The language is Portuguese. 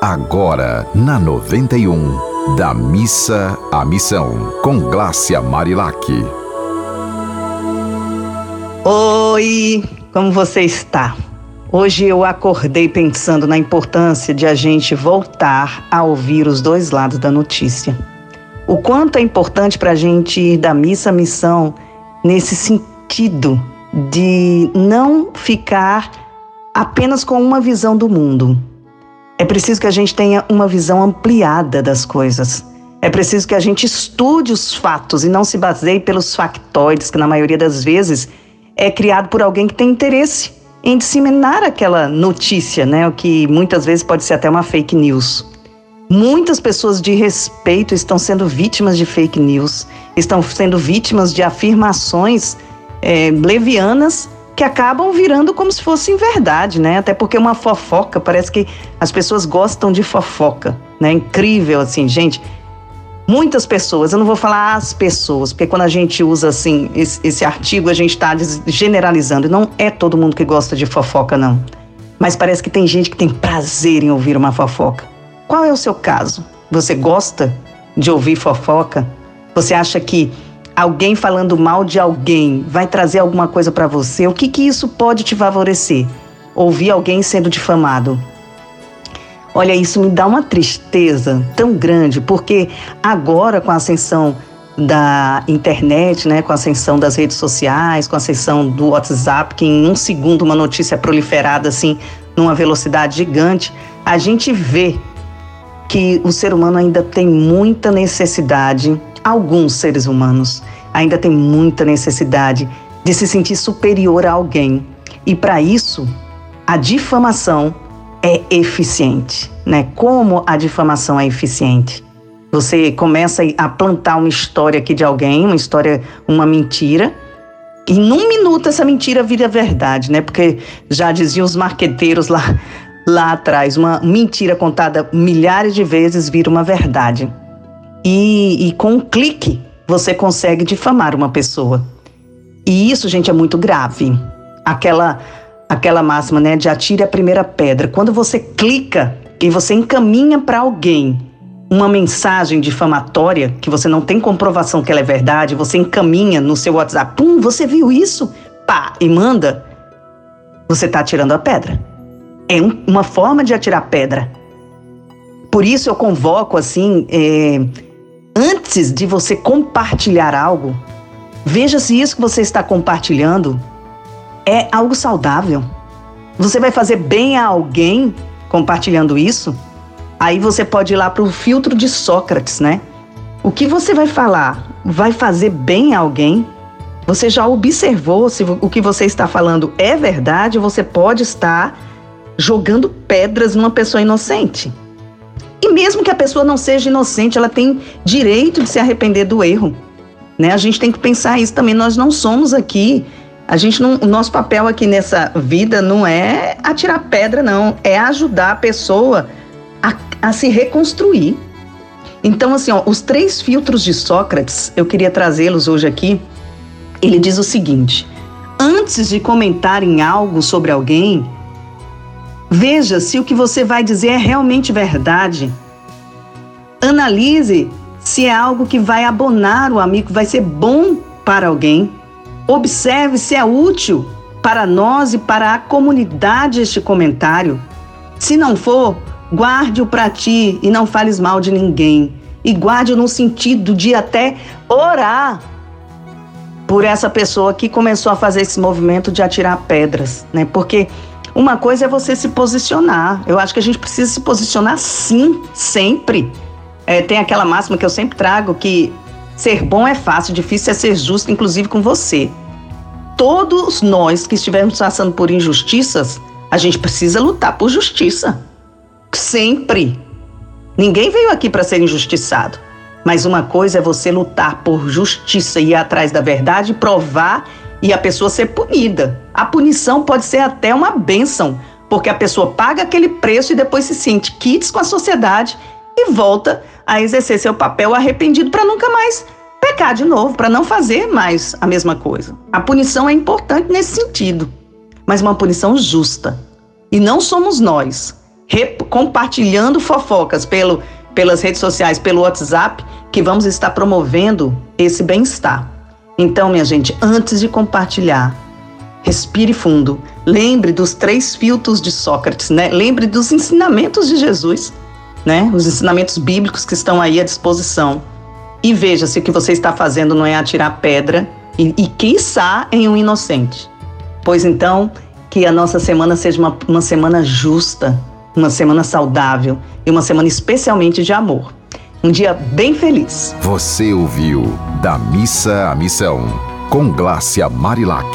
Agora, na 91, da missa à missão, com Glácia Marilac. Oi, como você está? Hoje eu acordei pensando na importância de a gente voltar a ouvir os dois lados da notícia. O quanto é importante para a gente ir da missa à missão nesse sentido de não ficar apenas com uma visão do mundo, é preciso que a gente tenha uma visão ampliada das coisas. É preciso que a gente estude os fatos e não se baseie pelos factoides, que na maioria das vezes é criado por alguém que tem interesse em disseminar aquela notícia, né? O que muitas vezes pode ser até uma fake news. Muitas pessoas de respeito estão sendo vítimas de fake news, estão sendo vítimas de afirmações é, levianas que acabam virando como se fossem verdade, né? Até porque uma fofoca, parece que as pessoas gostam de fofoca, né? Incrível, assim, gente. Muitas pessoas, eu não vou falar as pessoas, porque quando a gente usa assim esse, esse artigo, a gente está generalizando. Não é todo mundo que gosta de fofoca, não. Mas parece que tem gente que tem prazer em ouvir uma fofoca. Qual é o seu caso? Você gosta de ouvir fofoca? Você acha que alguém falando mal de alguém vai trazer alguma coisa para você, o que, que isso pode te favorecer? Ouvir alguém sendo difamado. Olha, isso me dá uma tristeza tão grande, porque agora com a ascensão da internet, né, com a ascensão das redes sociais, com a ascensão do WhatsApp, que em um segundo uma notícia é proliferada assim numa velocidade gigante, a gente vê que o ser humano ainda tem muita necessidade alguns seres humanos ainda têm muita necessidade de se sentir superior a alguém. E para isso, a difamação é eficiente, né? Como a difamação é eficiente? Você começa a plantar uma história aqui de alguém, uma história, uma mentira, e num minuto essa mentira vira verdade, né? Porque já diziam os marqueteiros lá, lá atrás, uma mentira contada milhares de vezes vira uma verdade. E, e com um clique, você consegue difamar uma pessoa. E isso, gente, é muito grave. Aquela aquela máxima, né, de atire a primeira pedra. Quando você clica e você encaminha para alguém uma mensagem difamatória que você não tem comprovação que ela é verdade, você encaminha no seu WhatsApp, pum, você viu isso? Pá, e manda. Você está atirando a pedra. É um, uma forma de atirar pedra. Por isso eu convoco assim. Eh, antes de você compartilhar algo, veja se isso que você está compartilhando é algo saudável. Você vai fazer bem a alguém compartilhando isso? Aí você pode ir lá para o filtro de Sócrates, né? O que você vai falar vai fazer bem a alguém? Você já observou se o que você está falando é verdade você pode estar jogando pedras numa pessoa inocente? E mesmo que a pessoa não seja inocente, ela tem direito de se arrepender do erro. Né? A gente tem que pensar isso também. Nós não somos aqui. A gente não, o nosso papel aqui nessa vida não é atirar pedra, não. É ajudar a pessoa a, a se reconstruir. Então, assim, ó, os três filtros de Sócrates, eu queria trazê-los hoje aqui. Ele diz o seguinte: antes de comentar em algo sobre alguém, Veja se o que você vai dizer é realmente verdade. Analise se é algo que vai abonar o amigo, vai ser bom para alguém. Observe se é útil para nós e para a comunidade este comentário. Se não for, guarde-o para ti e não fales mal de ninguém. E guarde-o no sentido de até orar por essa pessoa que começou a fazer esse movimento de atirar pedras, né? Porque uma coisa é você se posicionar. Eu acho que a gente precisa se posicionar sim, sempre. É, tem aquela máxima que eu sempre trago que ser bom é fácil, difícil é ser justo, inclusive com você. Todos nós que estivermos passando por injustiças, a gente precisa lutar por justiça. Sempre. Ninguém veio aqui para ser injustiçado. Mas uma coisa é você lutar por justiça e ir atrás da verdade, provar e a pessoa ser punida. A punição pode ser até uma bênção, porque a pessoa paga aquele preço e depois se sente quites com a sociedade e volta a exercer seu papel arrependido para nunca mais pecar de novo, para não fazer mais a mesma coisa. A punição é importante nesse sentido, mas uma punição justa. E não somos nós compartilhando fofocas pelo, pelas redes sociais, pelo WhatsApp, que vamos estar promovendo esse bem-estar. Então, minha gente, antes de compartilhar, respire fundo. Lembre dos três filtros de Sócrates, né? Lembre dos ensinamentos de Jesus, né? Os ensinamentos bíblicos que estão aí à disposição. E veja se o que você está fazendo não é atirar pedra e, e quiçá em um inocente. Pois então, que a nossa semana seja uma, uma semana justa, uma semana saudável e uma semana especialmente de amor. Um dia bem feliz. Você ouviu Da Missa à Missão, com Glácia Marilac.